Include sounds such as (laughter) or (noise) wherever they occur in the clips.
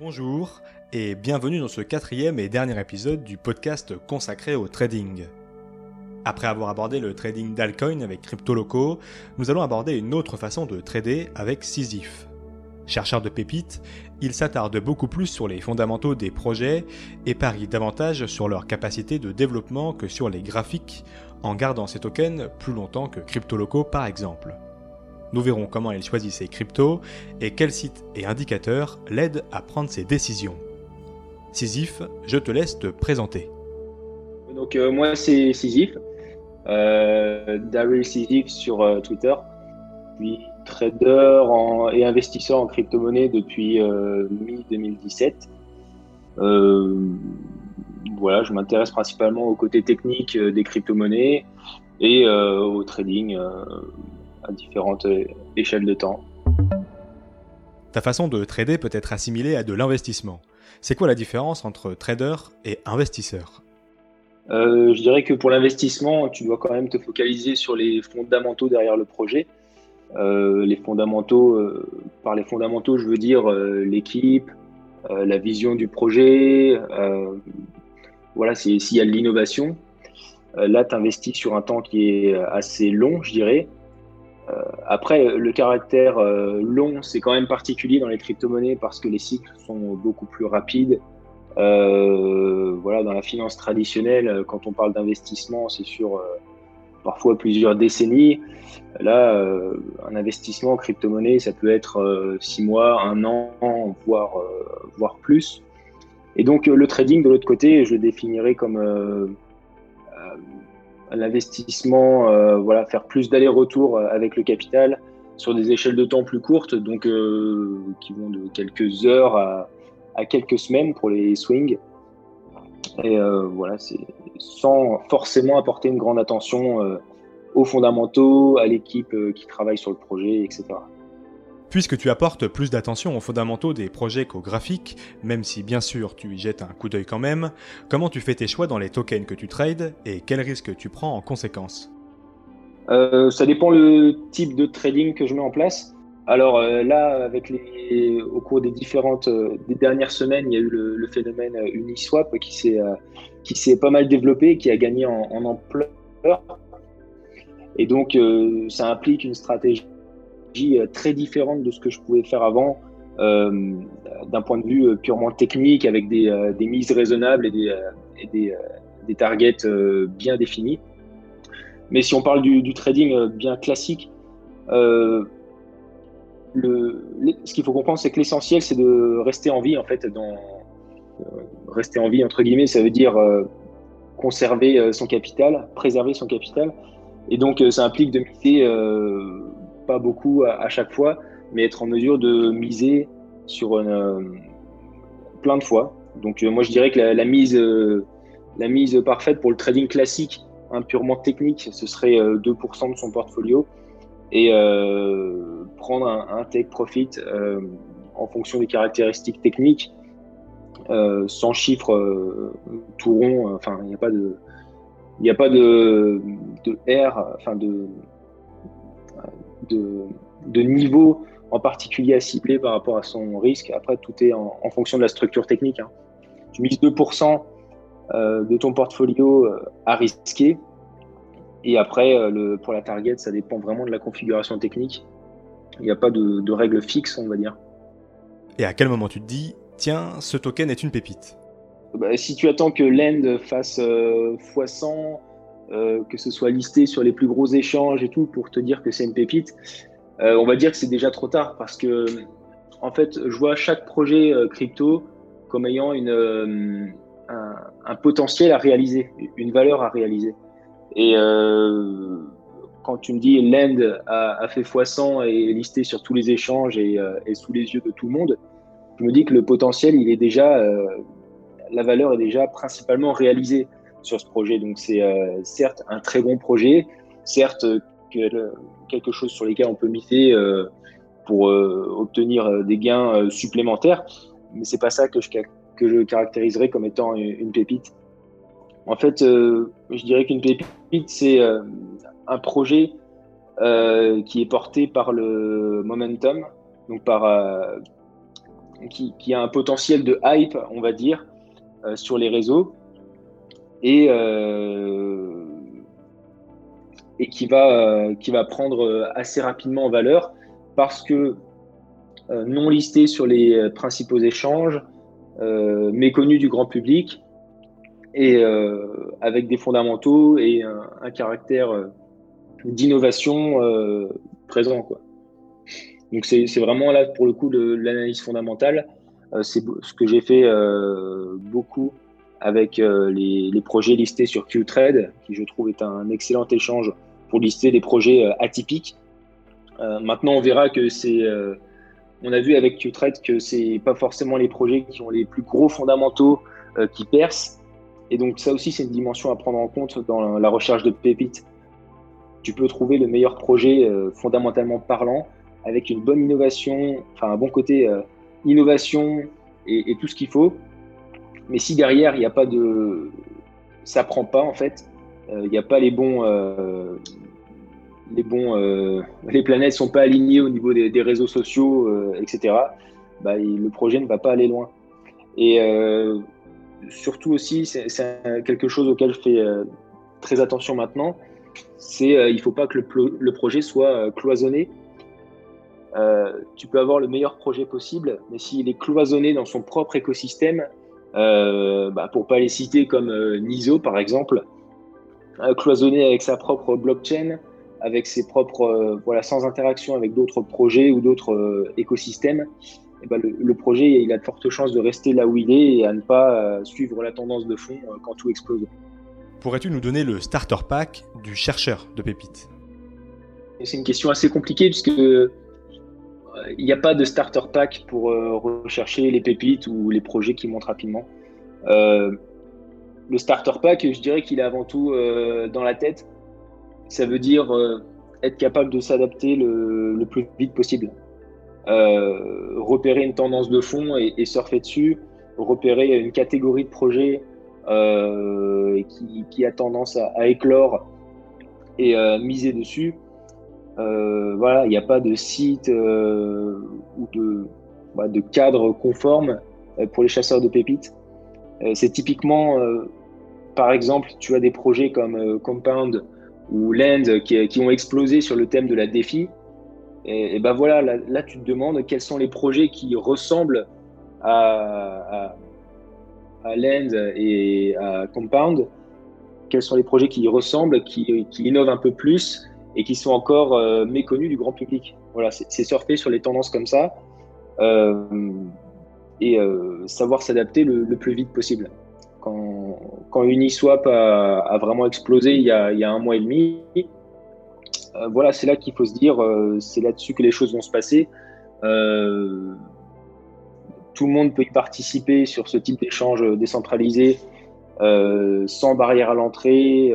Bonjour et bienvenue dans ce quatrième et dernier épisode du podcast consacré au trading. Après avoir abordé le trading d'alcoin avec CryptoLoco, nous allons aborder une autre façon de trader avec Sisyphe. Chercheur de pépites, il s'attarde beaucoup plus sur les fondamentaux des projets et parie davantage sur leur capacité de développement que sur les graphiques, en gardant ses tokens plus longtemps que CryptoLoco par exemple. Nous verrons comment il choisit ses cryptos et quels sites et indicateurs l'aident à prendre ses décisions. Sisyphe, je te laisse te présenter. Donc euh, moi c'est Sisyphe, euh, Daryl Sisyphe sur euh, Twitter. Puis trader et investisseur en crypto-monnaie depuis euh, mi-2017. voilà, je m'intéresse principalement au côté technique des crypto-monnaies et au trading à différentes échelles de temps. Ta façon de trader peut être assimilée à de l'investissement. C'est quoi la différence entre trader et investisseur? Euh, Je dirais que pour l'investissement, tu dois quand même te focaliser sur les fondamentaux derrière le projet. Euh, les fondamentaux, euh, par les fondamentaux, je veux dire l'équipe, la vision du projet, voilà, s'il y a de l'innovation. là, tu investis sur un temps qui est assez long, je dirais. Euh, après, le caractère euh, long, c'est quand même particulier dans les crypto-monnaies parce que les cycles sont beaucoup plus rapides. Euh, voilà, dans la finance traditionnelle, quand on parle d'investissement, c'est sur parfois plusieurs décennies. Là, un investissement en crypto-monnaie, ça peut être six mois, un an, voire, voire plus. Et donc, le trading, de l'autre côté, je le définirais comme l'investissement, euh, voilà, faire plus d'aller-retour euh, avec le capital sur des échelles de temps plus courtes, donc euh, qui vont de quelques heures à, quelques semaines pour les swings. Et voilà, c'est sans forcément apporter une grande attention aux fondamentaux, à l'équipe qui travaille sur le projet, etc. Puisque tu apportes plus d'attention aux fondamentaux des projets qu'aux graphiques, même si bien sûr tu y jettes un coup d'œil quand même, comment tu fais tes choix dans les tokens que tu trades et quels risques tu prends en conséquence? Euh, Ça dépend le type de trading que je mets en place. Alors euh, là, avec les, au cours des différentes euh, dernières semaines, il y a eu le, phénomène Uniswap qui s'est qui s'est pas mal développé, qui a gagné en, ampleur. Et donc, ça implique une stratégie très différente de ce que je pouvais faire avant, euh, d'un point de vue euh, purement technique, avec des, mises raisonnables et des, des, targets bien définis. Mais si on parle du, trading bien classique, ce qu'il faut comprendre, c'est que l'essentiel, c'est de rester en vie, en fait, dans, rester en vie, entre guillemets, ça veut dire conserver son capital, préserver son capital. Et donc, ça implique de miser pas beaucoup à, chaque fois, mais être en mesure de miser sur euh, plein de fois. Donc euh, moi je dirais que la, mise, euh, la mise parfaite pour le trading classique, un purement technique, ce serait 2% de son portfolio et prendre un, take profit en fonction des caractéristiques techniques, sans chiffre tout rond. Enfin, il n'y a pas de, a pas de R, enfin de de, niveau en particulier à cibler par rapport à son risque. Après, tout est en, fonction de la structure technique. Hein. Tu mises 2% euh, de ton portfolio euh, à risquer. Et après, euh, le, pour la target, ça dépend vraiment de la configuration technique. Il n'y a pas de, de règle fixe, on va dire. Et à quel moment tu te dis, tiens, ce token est une pépite? Bah, Si tu attends que l'end fasse x100, euh, que ce soit listé sur les plus gros échanges et tout pour te dire que c'est une pépite, euh, on va dire que c'est déjà trop tard parce que en fait, je vois chaque projet euh, crypto comme ayant un, potentiel à réaliser, une valeur à réaliser. Et quand tu me dis Lend a, fait x100 et est listé sur tous les échanges et, et, sous les yeux de tout le monde, je me dis que le potentiel, il est déjà, la valeur est déjà principalement réalisée sur ce projet. Donc c'est euh, certes un très bon projet, certes quelque chose sur lequel on peut miser euh, pour euh, obtenir des gains supplémentaires, mais c'est pas ça que je, que je caractériserais comme étant une, pépite. En fait, je dirais qu'une pépite, c'est un projet qui est porté par le momentum, donc par qui, a un potentiel de hype, on va dire, sur les réseaux et, et qui, va, qui va prendre assez rapidement en valeur parce que non listé sur les principaux échanges, méconnu du grand public et avec des fondamentaux et un, caractère d'innovation présent. Donc c'est vraiment là pour le coup l'analyse fondamentale. Euh, c'est ce que j'ai fait euh, beaucoup avec euh, les, projets listés sur Qtrade, qui je trouve est un excellent échange pour lister des projets atypiques. maintenant, on verra que c'est on a vu avec Qtrade que c'est pas forcément les projets qui ont les plus gros fondamentaux qui percent. Et donc ça aussi, c'est une dimension à prendre en compte dans la recherche de pépites. Tu peux trouver le meilleur projet fondamentalement parlant avec une bonne innovation, enfin un bon côté euh, innovation et, tout ce qu'il faut. Mais si derrière, il n'y a pas de. Ça prend pas, en fait, euh, il n'y a pas les bons. Euh, les bons. les planètes sont pas alignées au niveau des, réseaux sociaux, etc. Bah, le projet ne va pas aller loin. Et surtout aussi, c'est quelque chose auquel je fais très attention maintenant, c'est il faut pas que le, le projet soit cloisonné euh, tu peux avoir le meilleur projet possible, mais s'il est cloisonné dans son propre écosystème, euh, bah, pour pas les citer comme euh, Niso par exemple, euh, cloisonné avec sa propre blockchain, avec ses propres, voilà, sans interaction avec d'autres projets ou d'autres écosystèmes, et bah, le, le, projet il a de fortes chances de rester là où il est et à ne pas suivre la tendance de fond quand tout explose. Pourrais-tu nous donner le starter pack du chercheur de pépites C'est une question assez compliquée puisque il n'y a pas de starter pack pour euh, rechercher les pépites ou les projets qui montent rapidement. Euh, le starter pack, je dirais qu'il est avant tout euh, dans la tête. Ça veut dire être capable de s'adapter le, plus vite possible. repérer une tendance de fond et, surfer dessus. Repérer une catégorie de projets qui, a tendance à éclore et miser dessus. Euh, voilà, il n'y a pas de site euh, ou de, bah, de cadre conforme euh, pour les chasseurs de pépites. c'est typiquement, par exemple, tu as des projets comme Compound ou Land qui, ont explosé sur le thème de la défi. Et, ben voilà, là, tu te demandes quels sont les projets qui ressemblent à, à, Land et à Compound, quels sont les projets qui y ressemblent, qui, qui innovent un peu plus et qui sont encore euh, méconnus du grand public. Voilà, c'est surfer sur les tendances comme ça euh, et euh, savoir s'adapter le, plus vite possible. Quand, Uniswap a, vraiment explosé il y a, il y a, un mois et demi, voilà, c'est là qu'il faut se dire, c'est là-dessus que les choses vont se passer. tout le monde peut y participer sur ce type d'échange décentralisé sans barrière à l'entrée,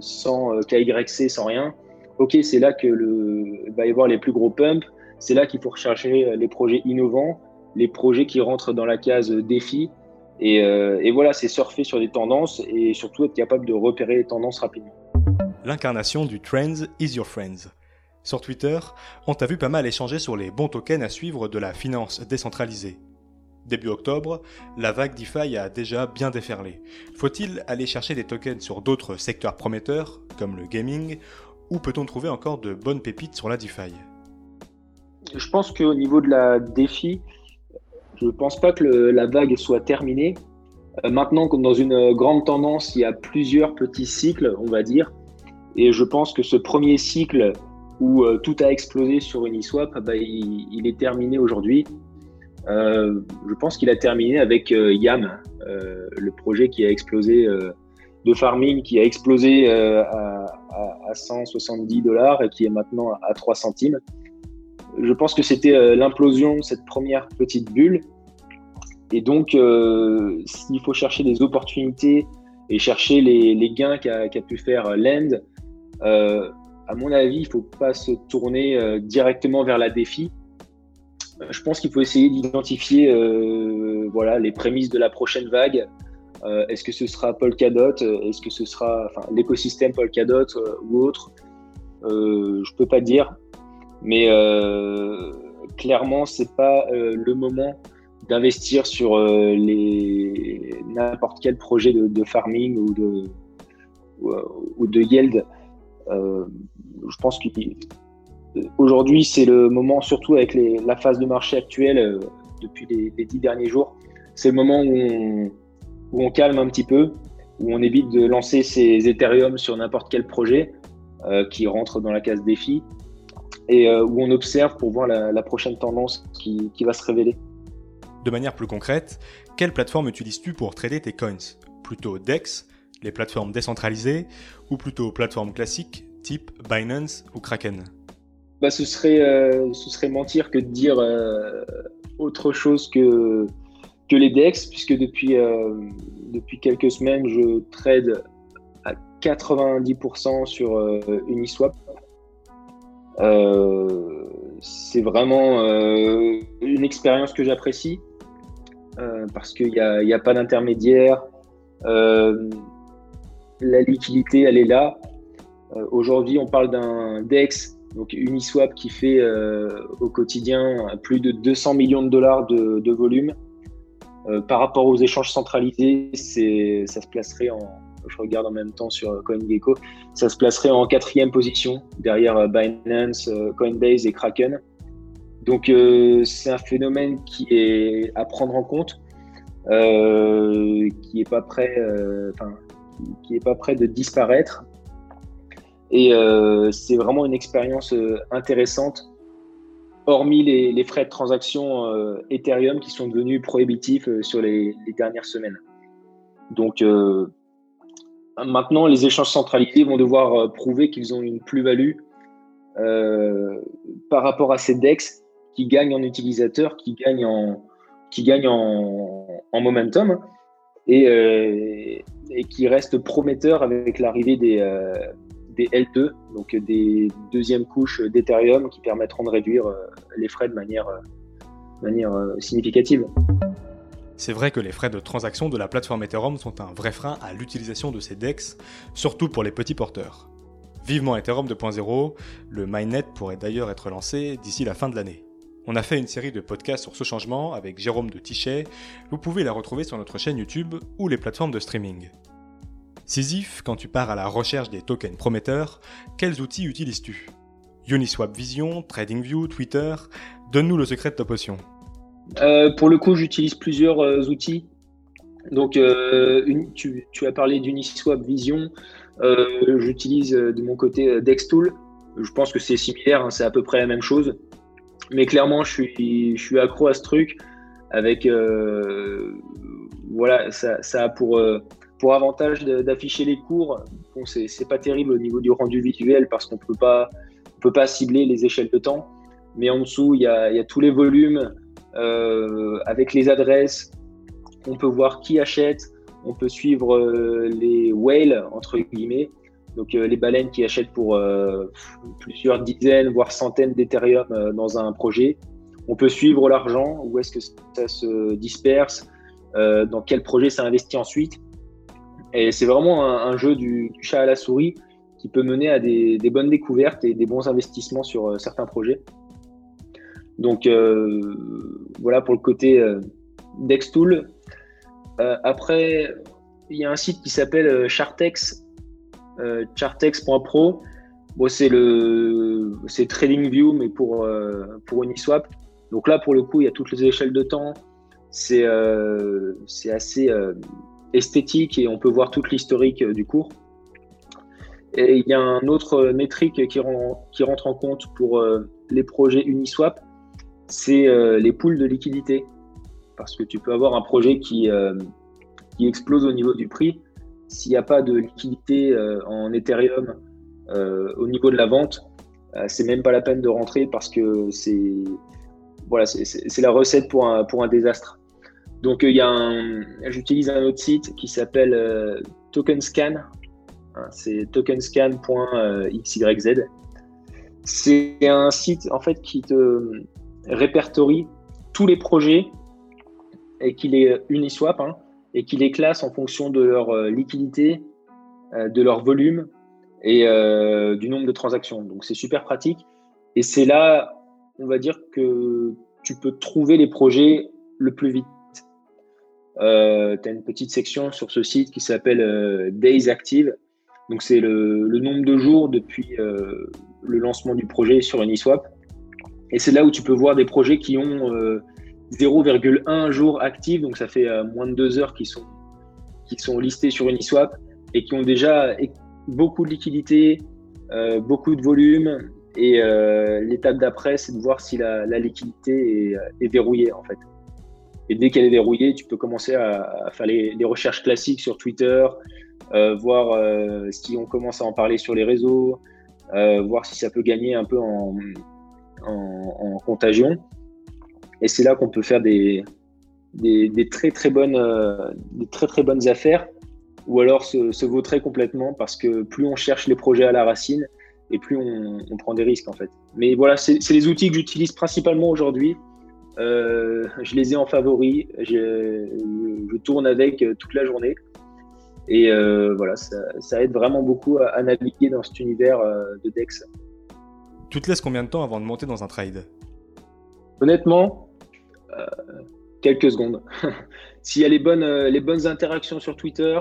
sans KYC, sans rien ok, c'est là que va y avoir les plus gros pumps, c'est là qu'il faut rechercher les projets innovants, les projets qui rentrent dans la case défi. Et, euh, et voilà, c'est surfer sur des tendances et surtout être capable de repérer les tendances rapidement. L'incarnation du Trends is your friends. Sur Twitter, on t'a vu pas mal échanger sur les bons tokens à suivre de la finance décentralisée. Début octobre, la vague DeFi a déjà bien déferlé. Faut-il aller chercher des tokens sur d'autres secteurs prometteurs, comme le gaming, où peut-on trouver encore de bonnes pépites sur la DeFi Je pense qu'au niveau de la DeFi, je ne pense pas que la vague soit terminée. Euh, maintenant, comme dans une grande tendance, il y a plusieurs petits cycles, on va dire. Et je pense que ce premier cycle où euh, tout a explosé sur Uniswap, bah, il, est terminé aujourd'hui. Euh, je pense qu'il a terminé avec YAM, le projet qui a explosé de farming qui a explosé euh, à, 170 dollars et qui est maintenant à 3 centimes. Je pense que c'était euh, l'implosion cette première petite bulle. Et donc, euh, s'il faut chercher des opportunités et chercher les, gains qu'a pu faire Land, à mon avis, il ne faut pas se tourner directement vers la défi. Je pense qu'il faut essayer d'identifier voilà, les prémices de la prochaine vague, euh, est-ce que ce sera Polkadot Est-ce que ce sera l'écosystème Polkadot euh, ou autre euh, Je peux pas dire, mais clairement c'est pas le moment d'investir sur les n'importe quel projet de, farming ou de ou, yield. je pense qu'aujourd'hui c'est le moment, surtout avec la phase de marché actuelle depuis les, dix derniers jours, c'est le moment où on, où on calme un petit peu, où on évite de lancer ses Ethereum sur n'importe quel projet euh, qui rentre dans la case défi et euh, où on observe pour voir la, prochaine tendance qui, va se révéler. De manière plus concrète, quelle plateforme utilises-tu pour trader tes coins? Plutôt DEX, les plateformes décentralisées, ou plutôt plateformes classiques type Binance ou Kraken? Bah, ce, serait, euh, ce serait mentir que de dire autre chose que, que les DEX, puisque depuis, depuis quelques semaines, je trade à 90% sur euh, Uniswap. Euh, c'est vraiment euh, une expérience que j'apprécie parce qu'il n'y a, a, pas d'intermédiaire. la liquidité, elle est là. Aujourd'hui, on parle d'un DEX, donc Uniswap, qui fait au quotidien plus de 200 millions de dollars de volume. Euh, par rapport aux échanges centralisés, ça se placerait en, je regarde en quatrième position derrière euh, Binance, euh, Coinbase et Kraken. Donc c'est un phénomène qui est à prendre en compte, qui est pas prêt, est pas prêt de disparaître. Et c'est vraiment une expérience intéressante hormis les, frais de transaction euh, Ethereum qui sont devenus prohibitifs euh, sur les, dernières semaines. Donc euh, maintenant, les échanges centralisés vont devoir prouver qu'ils ont une plus-value par rapport à ces DEX qui gagnent en utilisateurs, qui gagnent en, qui gagnent en, momentum et, qui restent prometteurs avec l'arrivée des, des L2, donc des deuxièmes couches d'Ethereum qui permettront de réduire euh, les frais de manière, euh, manière euh, significative. C'est vrai que les frais de transaction de la plateforme Ethereum sont un vrai frein à l'utilisation de ces DEX, surtout pour les petits porteurs. Vivement Ethereum 2.0, le mainnet pourrait d'ailleurs être lancé d'ici la fin de l'année. On a fait une série de podcasts sur ce changement avec Jérôme de Tichet, vous pouvez la retrouver sur notre chaîne YouTube ou les plateformes de streaming. Sisyphe, quand tu pars à la recherche des tokens prometteurs, quels outils utilises-tu? Uniswap Vision, TradingView, Twitter Donne-nous le secret de ta potion. Euh, pour le coup, j'utilise plusieurs euh, outils. Donc, euh, tu, as parlé d'Uniswap Vision. j'utilise de mon côté Dextool. Je pense que c'est similaire, hein, c'est à peu près la même chose. Mais clairement, je suis, accro à ce truc. Avec, voilà, ça a pour pour avantage d'afficher les cours, bon, c'est pas terrible au niveau du rendu visuel parce qu'on pas peut pas cibler les échelles de temps. Mais en dessous, il y a, tous les volumes euh, avec les adresses. On peut voir qui achète. On peut suivre euh, les whales entre guillemets, donc euh, les baleines qui achètent pour plusieurs dizaines voire centaines d'Ethereum dans un projet. On peut suivre l'argent, où est-ce que ça se disperse, dans quel projet ça investit ensuite. Et c'est vraiment un, jeu du, chat à la souris qui peut mener à des, bonnes découvertes et des bons investissements sur euh, certains projets. Donc euh, voilà pour le côté euh, Dextool. après, il y a un site qui s'appelle Chartex, chartex.pro. Bon, c'est le c'est TradingView mais pour pour Uniswap. Donc là pour le coup, il y a toutes les échelles de temps. C'est c'est assez esthétique et on peut voir toute l'historique euh, du cours. Et il y a un autre métrique qui, rentre en compte pour euh, les projets Uniswap, c'est euh, les poules de liquidité. Parce que tu peux avoir un projet qui, qui explose au niveau du prix. S'il n'y a pas de liquidité en Ethereum au niveau de la vente, c'est même pas la peine de rentrer parce que c'est voilà, la recette pour un, pour un désastre. Donc, il y a j'utilise un autre site qui s'appelle euh, TokenScan. Hein, c'est tokenscan.xyz. C'est un site en fait qui te répertorie tous les projets et qui les Uniswap hein, et qui les classe en fonction de leur euh, liquidité, euh, de leur volume et du nombre de transactions. Donc c'est super pratique. Et c'est là, on va dire que tu peux trouver les projets le plus vite. Euh, tu as une petite section sur ce site qui s'appelle euh, Days Active. Donc, c'est le, nombre de jours depuis euh, le lancement du projet sur Uniswap. Et c'est là où tu peux voir des projets qui ont 0,1 jour actif. Donc, ça fait moins de deux heures qui sont, listés sur Uniswap et qui ont déjà beaucoup de liquidité, beaucoup de volume. Et l'étape d'après, c'est de voir si la, liquidité est, est verrouillée, en fait. Et dès qu'elle est verrouillée, tu peux commencer à, faire les, recherches classiques sur Twitter, euh, voir euh, si on commence à en parler sur les réseaux, euh, voir si ça peut gagner un peu en, contagion. Et c'est là qu'on peut faire des, très, très bonnes, des très très bonnes affaires ou alors se, se vautrer complètement parce que plus on cherche les projets à la racine et plus on prend des risques en fait. Mais voilà, c'est les outils que j'utilise principalement aujourd'hui euh, je les ai en favori. Je, tourne avec euh, toute la journée. Et euh, voilà, ça, aide vraiment beaucoup à, naviguer dans cet univers de DEX. Tu te laisses combien de temps avant de monter dans un trade? Honnêtement, quelques secondes. (laughs) S'il y a les bonnes, les bonnes interactions sur Twitter,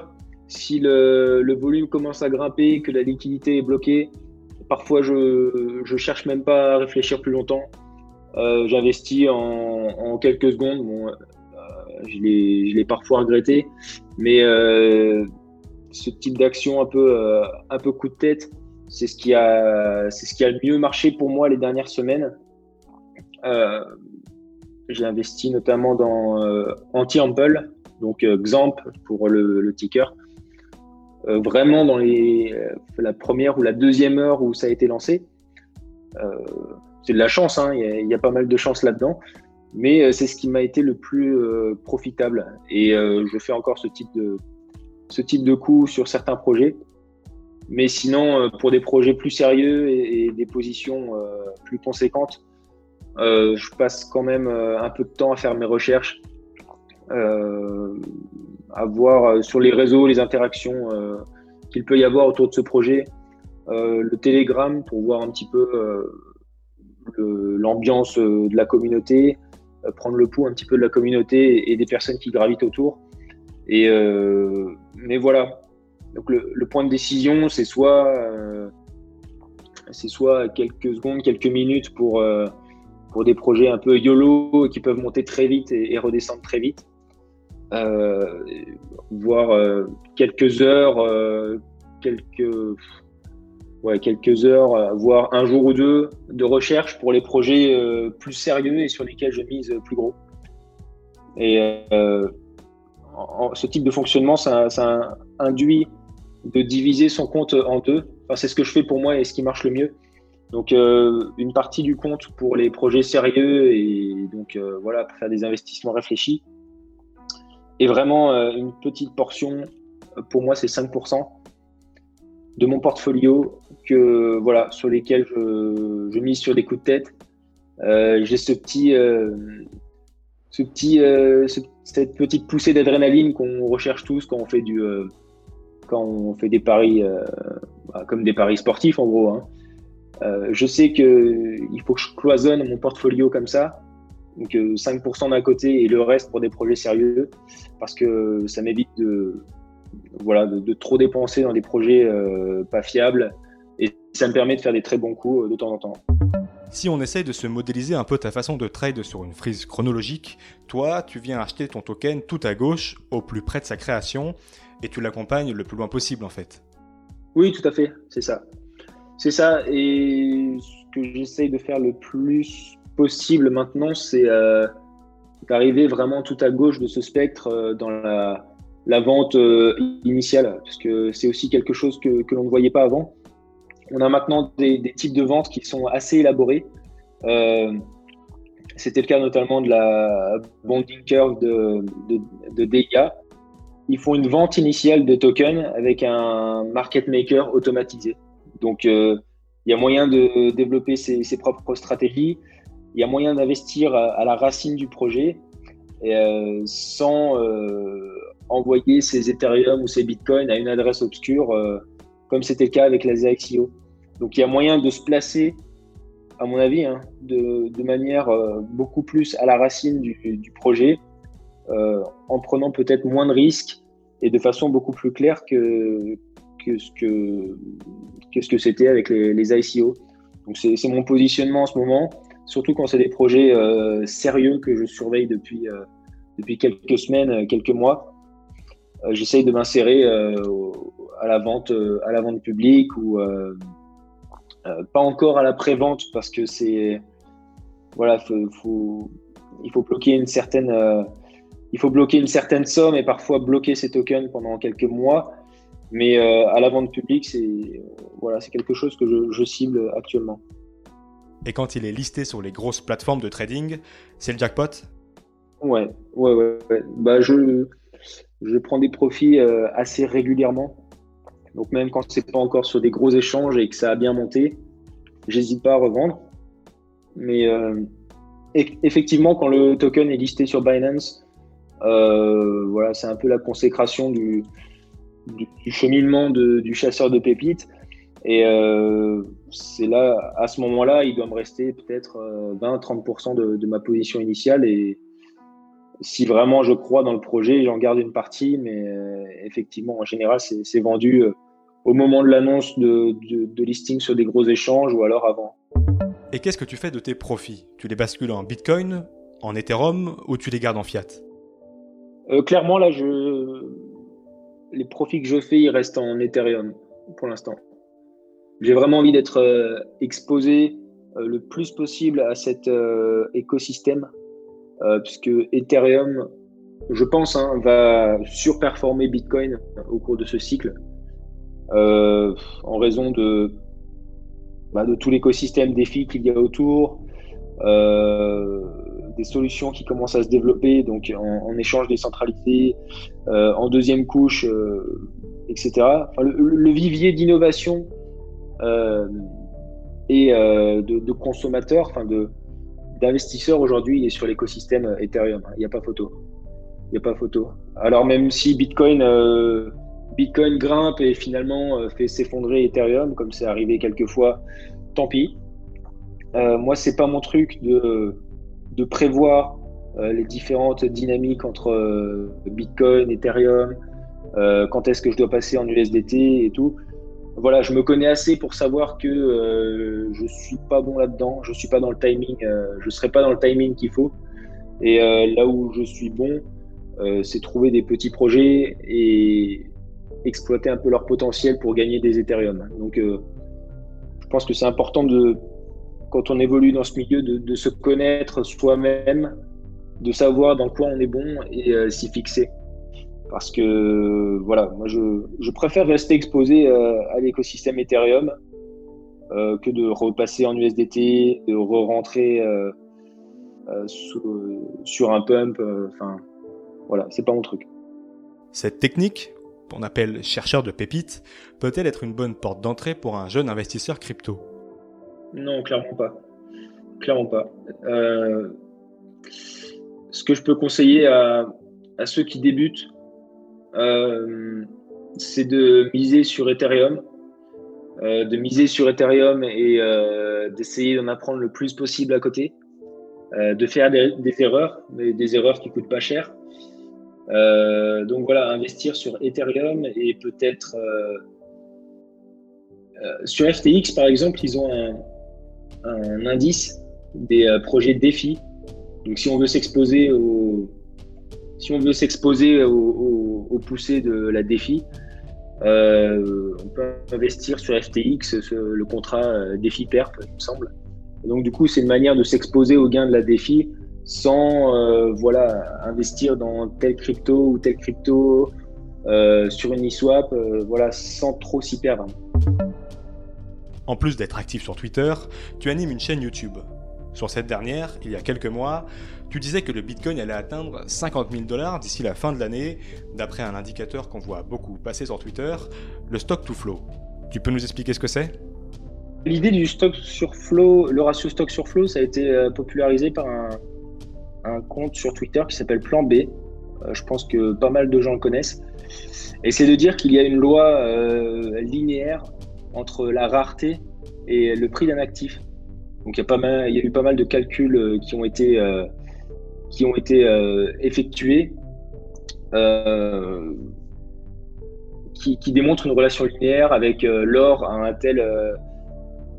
si le, le, volume commence à grimper, que la liquidité est bloquée, parfois je ne cherche même pas à réfléchir plus longtemps. Euh, j'investis en, quelques secondes. Euh, je l'ai parfois regretté, mais euh, ce type d'action un peu, un peu coup de tête, c'est ce qui a, c'est ce qui a le mieux marché pour moi les dernières semaines. j'ai investi notamment dans Anti-Ample, donc Xamp pour le, ticker. vraiment dans les, la première ou la deuxième heure où ça a été lancé c'est de la chance, hein, il y, a pas mal de chance là-dedans, mais euh, c'est ce qui m'a été le plus euh, profitable. Et euh, je fais encore ce type de ce type de coup sur certains projets. Mais sinon, pour des projets plus sérieux et, des positions plus conséquentes, je passe quand même un peu de temps à faire mes recherches, à voir sur les réseaux les interactions qu'il peut y avoir autour de ce projet, le Telegram pour voir un petit peu l'ambiance euh, de la communauté, euh, prendre le pouls un petit peu de la communauté et des personnes qui gravitent autour. Et euh, mais voilà. Donc le, point de décision, c'est soit soit quelques secondes, quelques minutes pour pour des projets un peu YOLO qui peuvent monter très vite et, redescendre très vite, voire quelques heures, quelques ouais, quelques heures, euh, voire un jour ou deux de recherche pour les projets euh, plus sérieux et sur lesquels je mise plus gros. Et euh, ce type de fonctionnement, ça, induit de diviser son compte en deux. C'est ce que je fais pour moi et ce qui marche le mieux. Donc, une partie du compte pour les projets sérieux et donc voilà, pour faire des investissements réfléchis. Et vraiment, une petite portion, pour moi, c'est 5% de mon portfolio que voilà sur lesquels je, mise sur des coups de tête. Euh, j'ai ce petit, euh, ce petit, euh, cette petite poussée d'adrénaline qu'on recherche tous quand on fait du, quand on fait des paris, bah, comme des paris sportifs en gros. Hein. je sais que il faut que je cloisonne mon portfolio comme ça, donc 5% d'un côté et le reste pour des projets sérieux, parce que ça m'évite de voilà, de, trop dépenser dans des projets euh, pas fiables. Et ça me permet de faire des très bons coups euh, de temps en temps. Si on essaye de se modéliser un peu ta façon de trade sur une frise chronologique, toi, tu viens acheter ton token tout à gauche, au plus près de sa création, et tu l'accompagnes le plus loin possible en fait. Oui, tout à fait, c'est ça. C'est ça, et ce que j'essaye de faire le plus possible maintenant, c'est euh, d'arriver vraiment tout à gauche de ce spectre dans la, la vente euh, initiale, parce que c'est aussi quelque chose que, l'on ne voyait pas avant. On a maintenant des, types de ventes qui sont assez élaborés. Euh, c'était le cas notamment de la bonding curve de, de, DIA. Ils font une vente initiale de tokens avec un market maker automatisé. Donc, euh, il y a moyen de développer ses, propres stratégies. Il y a moyen d'investir à, la racine du projet sans envoyer ses Ethereum ou ses Bitcoins à une adresse obscure, euh, comme c'était le cas avec la ZXIO. Donc il y a moyen de se placer, à mon avis, hein, de, manière euh, beaucoup plus à la racine du, projet en prenant peut-être moins de risques et de façon beaucoup plus claire que, que ce que, ce que c'était avec les, les ICO. Donc c'est mon positionnement en ce moment, surtout quand c'est des projets sérieux que je surveille depuis, depuis quelques semaines, quelques mois. J'essaye de m'insérer à la vente, à la vente publique ou euh, pas encore à la pré-vente parce que c'est voilà, faut, il faut bloquer une certaine euh, il faut bloquer une certaine somme et parfois bloquer ces tokens pendant quelques mois. Mais euh, à la vente publique, c'est voilà, c'est quelque chose que je, cible actuellement. Et quand il est listé sur les grosses plateformes de trading, c'est le jackpot? Ouais, ouais, ouais. Bah, je, je prends des profits assez régulièrement. Donc même quand c'est pas encore sur des gros échanges et que ça a bien monté, j'hésite pas à revendre. Mais euh, effectivement, quand le token est listé sur Binance, euh, voilà, c'est un peu la consécration du, cheminement du chasseur de pépites. Et euh, c'est là, à ce moment-là, il doit me rester peut-être 20-30% de, de, ma position initiale. Et si vraiment je crois dans le projet, j'en garde une partie. Mais effectivement, en général, c'est vendu au moment de l'annonce de, listing sur des gros échanges ou alors avant. Et qu'est-ce que tu fais de tes profits? Tu les bascules en Bitcoin, en Ethereum ou tu les gardes en fiat? Euh, Clairement, là, je... les profits que je fais, ils restent en Ethereum pour l'instant. J'ai vraiment envie d'être euh, exposé euh, le plus possible à cet écosystème, puisque Ethereum, je pense, hein, va surperformer Bitcoin au cours de ce cycle. Euh, en raison de, bah, tout l'écosystème défi qu'il y a autour, euh, des solutions qui commencent à se développer, donc en, échange décentralisé, euh, en deuxième couche, etc. le, vivier d'innovation et de, de, consommateurs, enfin de d'investisseurs aujourd'hui, est sur l'écosystème Ethereum. Il n'y a pas photo. Il n'y a pas photo. Alors même si Bitcoin Bitcoin grimpe et finalement euh, fait s'effondrer Ethereum, comme c'est arrivé quelques fois, tant pis. Euh, moi, c'est pas mon truc de, de prévoir euh, les différentes dynamiques entre euh, Bitcoin, Ethereum, quand est-ce que je dois passer en USDT et tout. Voilà, je me connais assez pour savoir que je suis pas bon là-dedans, je suis pas dans le timing, je serai pas dans le timing qu'il faut. Et là où je suis bon, c'est trouver des petits projets et, exploiter un peu leur potentiel pour gagner des Ethereum. Donc, euh, je pense que c'est important de, quand on évolue dans ce milieu, de, se connaître soi-même, de savoir dans quoi on est bon et euh, s'y fixer. Parce que, voilà, moi, je, préfère rester exposé euh, à l'écosystème Ethereum que de repasser en USDT, de re-rentrer sur un pump. Enfin, voilà, c'est pas mon truc. Cette technique, qu'on appelle chercheur de pépites, peut-elle être une bonne porte d'entrée pour un jeune investisseur crypto? Non, clairement pas. Clairement pas. Euh, ce que je peux conseiller à, ceux qui débutent, euh, c'est de miser sur Ethereum, euh, de miser sur Ethereum et d'essayer d'en apprendre le plus possible à côté, de faire des, erreurs, mais des erreurs qui coûtent pas cher, euh, donc voilà, investir sur Ethereum et peut-être euh, euh, sur FTX par exemple, ils ont un, indice des projets défis. Donc si on veut s'exposer au si on veut s'exposer au, poussées de la défi, on peut investir sur FTX, le contrat défi perp, me semble. donc du coup, c'est une manière de s'exposer aux gains de la défi sans euh, voilà, investir dans tel crypto ou tel crypto euh, sur une e-swap, euh, voilà, sans trop s'y perdre. En plus d'être actif sur Twitter, tu animes une chaîne YouTube. Sur cette dernière, il y a quelques mois, tu disais que le Bitcoin allait atteindre 50 000 dollars d'ici la fin de l'année, d'après un indicateur qu'on voit beaucoup passer sur Twitter, le stock to flow. Tu peux nous expliquer ce que c'est? L'idée du stock sur flow, le ratio stock sur flow, ça a été popularisé par un, compte sur Twitter qui s'appelle Plan B. Euh, je pense que pas mal de gens le connaissent. Et c'est de dire qu'il y a une loi euh, linéaire entre la rareté et le prix d'un actif. Donc il y, a eu pas mal de calculs euh, qui ont été qui ont été effectués qui, qui, démontrent une relation linéaire avec l'or à un tel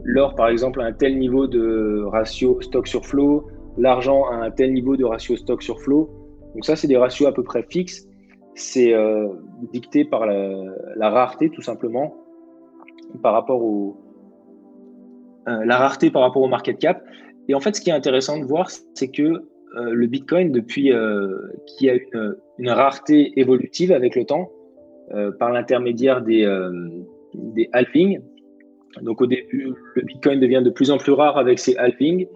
l'or par exemple à un tel niveau de ratio stock sur flow, l'argent à un tel niveau de ratio stock sur flow. Donc ça c'est des ratios à peu près fixes. C'est dicté par la, rareté tout simplement par rapport au la rareté par rapport au market cap. Et en fait, ce qui est intéressant de voir, c'est que euh, le Bitcoin, depuis euh, qu'il y a une, rareté évolutive avec le temps, euh, par l'intermédiaire des, des donc au début, le Bitcoin devient de plus en plus rare avec ces halvings,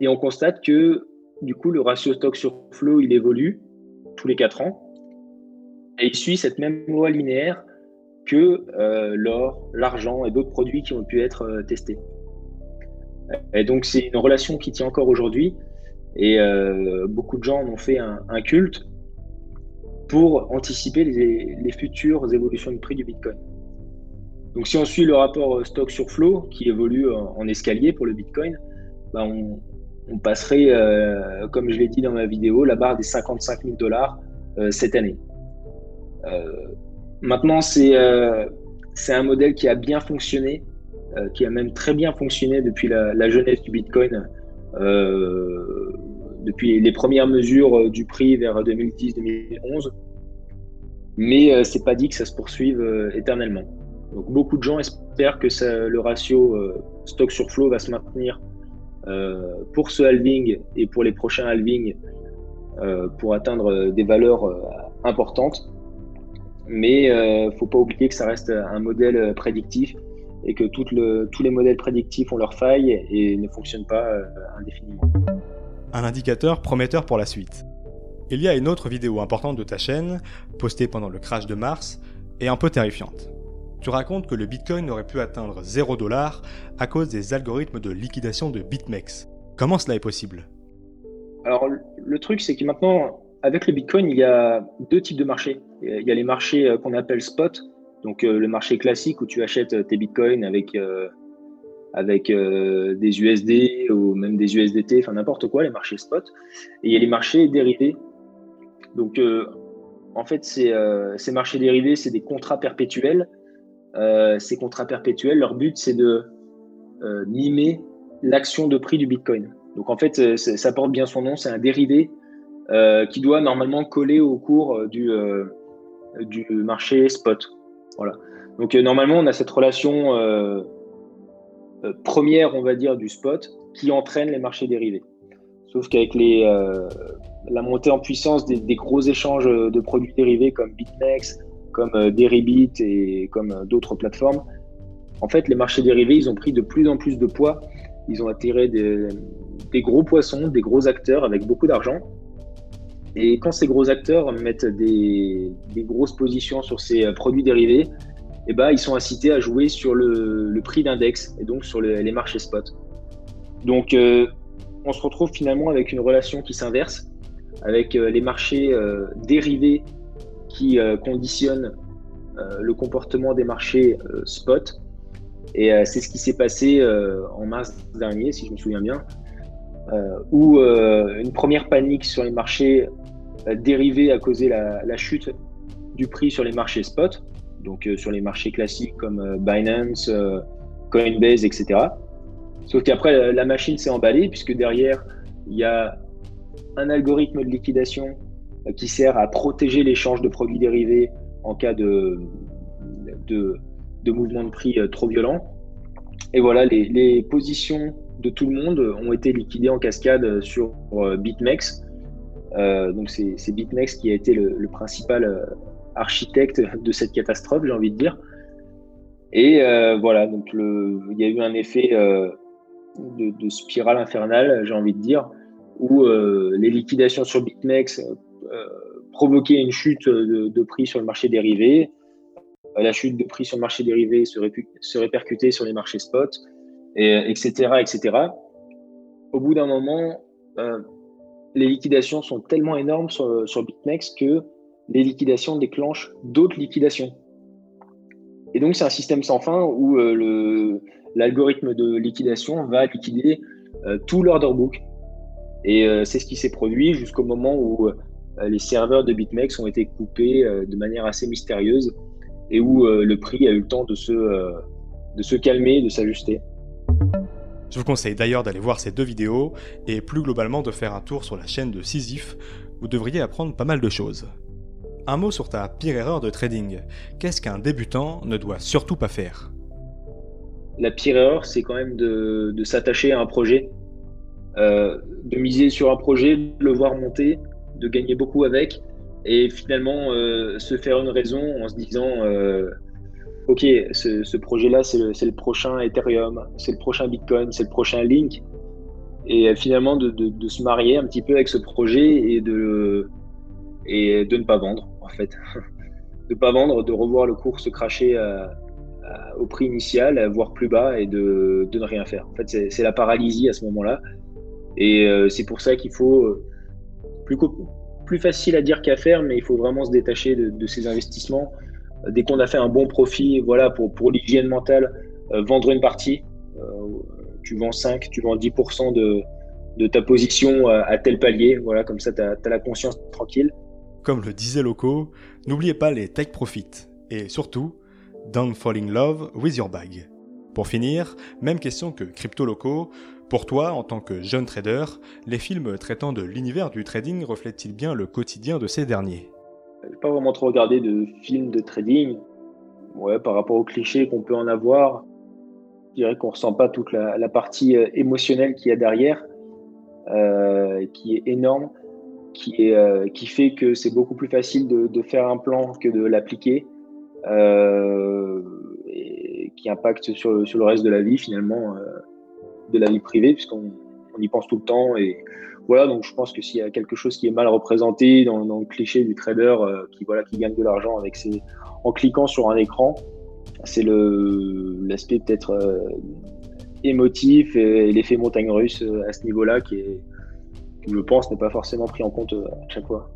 et on constate que du coup, le ratio stock sur flow, il évolue tous les 4 ans, et il suit cette même loi linéaire que l'or, l'argent et d'autres produits qui ont pu être testés. Et donc, c'est une relation qui tient encore aujourd'hui. Et euh, beaucoup de gens en ont fait un, culte pour anticiper les, futures évolutions de prix du Bitcoin. Donc, si on suit le rapport stock sur flow qui évolue en, escalier pour le Bitcoin, bah, on, passerait, euh, comme je l'ai dit dans ma vidéo, la barre des 55 000 dollars euh, cette année. maintenant, c'est un modèle qui a bien fonctionné euh, qui a même très bien fonctionné depuis la, jeunesse du Bitcoin, euh, depuis les premières mesures euh, du prix vers 2010-2011. Mais c'est pas dit que ça se poursuive éternellement. Donc beaucoup de gens espèrent que le ratio stock sur flow va se maintenir pour ce halving et pour les prochains halvings pour atteindre des valeurs importantes. Mais il ne faut pas oublier que ça reste un modèle prédictif et que le, tous les modèles prédictifs ont leurs failles et ne fonctionnent pas euh, indéfiniment. Un indicateur prometteur pour la suite. Il y a une autre vidéo importante de ta chaîne, postée pendant le crash de mars, et un peu terrifiante. Tu racontes que le Bitcoin aurait pu atteindre 0 à cause des algorithmes de liquidation de BitMEX. Comment cela est possible? Alors le truc c'est que maintenant, avec le Bitcoin, il y a deux types de marchés. Il y a les marchés euh, qu'on appelle spot, donc euh, le marché classique où tu achètes tes bitcoins avec, euh, euh, des USD ou même des USDT, enfin n'importe quoi, les marchés spot. Et il y a les marchés dérivés. Donc en fait, ces, marchés dérivés, c'est des contrats perpétuels. ces contrats perpétuels, leur but, c'est de mimer l'action de prix du bitcoin. Donc en fait, ça porte bien son nom, c'est un dérivé qui doit normalement coller au cours du marché spot. Voilà. Donc euh, normalement, on a cette relation euh, euh, première, on va dire, du spot qui entraîne les marchés dérivés. Sauf qu'avec la montée en puissance des, gros échanges de produits dérivés comme BitMEX, comme Deribit et comme d'autres plateformes, en fait, les marchés dérivés, ils ont pris de plus en plus de poids. Ils ont attiré des gros poissons, des gros acteurs avec beaucoup d'argent. Et quand ces gros acteurs mettent des, grosses positions sur ces euh, produits dérivés, eh ben, ils sont incités à jouer sur le, prix d'index et donc sur les marchés spot. Donc, euh, on se retrouve finalement avec une relation qui s'inverse, avec euh, les marchés dérivés qui conditionnent le comportement des marchés spot. Et c'est ce qui s'est passé en mars dernier, si je me souviens bien, où une première panique sur les marchés dérivé à causer la, chute du prix sur les marchés spot, donc euh, sur les marchés classiques comme euh, Binance, euh, Coinbase, etc. Sauf qu'après, la machine s'est emballée puisque derrière, il y a un algorithme de liquidation qui sert à protéger l'échange de produits dérivés en cas de, mouvement de prix trop violent. Et voilà, les, positions de tout le monde ont été liquidées en cascade sur BitMEX, euh, donc c'est BitMEX qui a été le, principal euh, architecte de cette catastrophe, j'ai envie de dire. Et euh, voilà, donc il y a eu un effet de, spirale infernale, j'ai envie de dire, où les liquidations sur BitMEX provoquaient une chute de, prix sur le marché dérivé. La chute de prix sur le marché dérivé se répercutait sur les marchés spot, et, etc., etc. Au bout d'un moment, les liquidations sont tellement énormes sur, BitMEX que les liquidations déclenchent d'autres liquidations. Et donc, c'est un système sans fin où euh, l'algorithme de liquidation va liquider euh, tout l'order book. Et c'est ce qui s'est produit jusqu'au moment où les serveurs de BitMEX ont été coupés de manière assez mystérieuse et où le prix a eu le temps de se, de se calmer, de s'ajuster. Je vous conseille d'ailleurs d'aller voir ces deux vidéos et plus globalement de faire un tour sur la chaîne de Sisyphe, vous devriez apprendre pas mal de choses. Un mot sur ta pire erreur de trading. Qu'est-ce qu'un débutant ne doit surtout pas faire? La pire erreur, c'est quand même de, s'attacher à un projet, euh, de miser sur un projet, de le voir monter, de gagner beaucoup avec, et finalement euh, se faire une raison en se disant euh, Ok, ce, projet-là, c'est le, prochain Ethereum, c'est le prochain Bitcoin, c'est le prochain Link. Et finalement, de, se marier un petit peu avec ce projet et de, de ne pas vendre, en fait. (laughs) de ne pas vendre, de revoir le cours se cracher au prix initial, voire plus bas, et de, ne rien faire. En fait, c'est la paralysie à ce moment-là. Et euh, c'est pour ça qu'il faut, euh, plus, plus facile à dire qu'à faire, mais il faut vraiment se détacher de, ces investissements. Dès qu'on a fait un bon profit, voilà, pour, pour l'hygiène mentale, euh, vendre une partie, tu vends 5, tu vends 10% de, de ta position à, tel palier, voilà, comme ça tu as, la conscience tranquille. Comme le disait Loco, n'oubliez pas les take profit et surtout, don't fall in love with your bag. Pour finir, même question que Crypto Loco, pour toi, en tant que jeune trader, les films traitant de l'univers du trading reflètent-ils bien le quotidien de ces derniers? N'ai pas vraiment trop regardé de films de trading. Ouais, par rapport aux clichés qu'on peut en avoir, je dirais qu'on ressent pas toute la, partie euh, émotionnelle qu'il y a derrière, euh, qui est énorme euh, qui fait que c'est beaucoup plus facile de, faire un plan que de l'appliquer, et qui impacte sur, sur, le reste de la vie finalement, de la vie privée, puisqu'on on y pense tout le temps. Et voilà, donc je pense que s'il y a quelque chose qui est mal représenté dans, le cliché du trader euh, qui, voilà, qui gagne de l'argent avec en cliquant sur un écran, c'est l'aspect peut-être euh, émotif et l'effet montagne russe à ce niveau-là qui je pense, n'est pas forcément pris en compte euh, à chaque fois.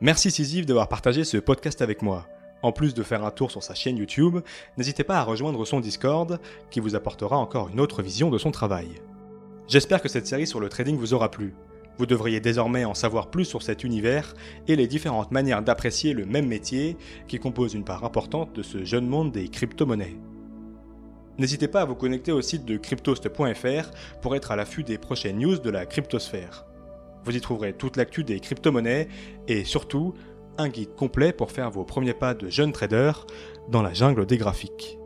Merci Sisyphe d'avoir partagé ce podcast avec moi. En plus de faire un tour sur sa chaîne YouTube, n'hésitez pas à rejoindre son Discord qui vous apportera encore une autre vision de son travail. J'espère que cette série sur le trading vous aura plu. Vous devriez désormais en savoir plus sur cet univers et les différentes manières d'apprécier le même métier qui compose une part importante de ce jeune monde des crypto-monnaies. N'hésitez pas à vous connecter au site de cryptost.fr pour être à l'affût des prochaines news de la cryptosphère. Vous y trouverez toute l'actu des crypto-monnaies et surtout un guide complet pour faire vos premiers pas de jeune trader dans la jungle des graphiques.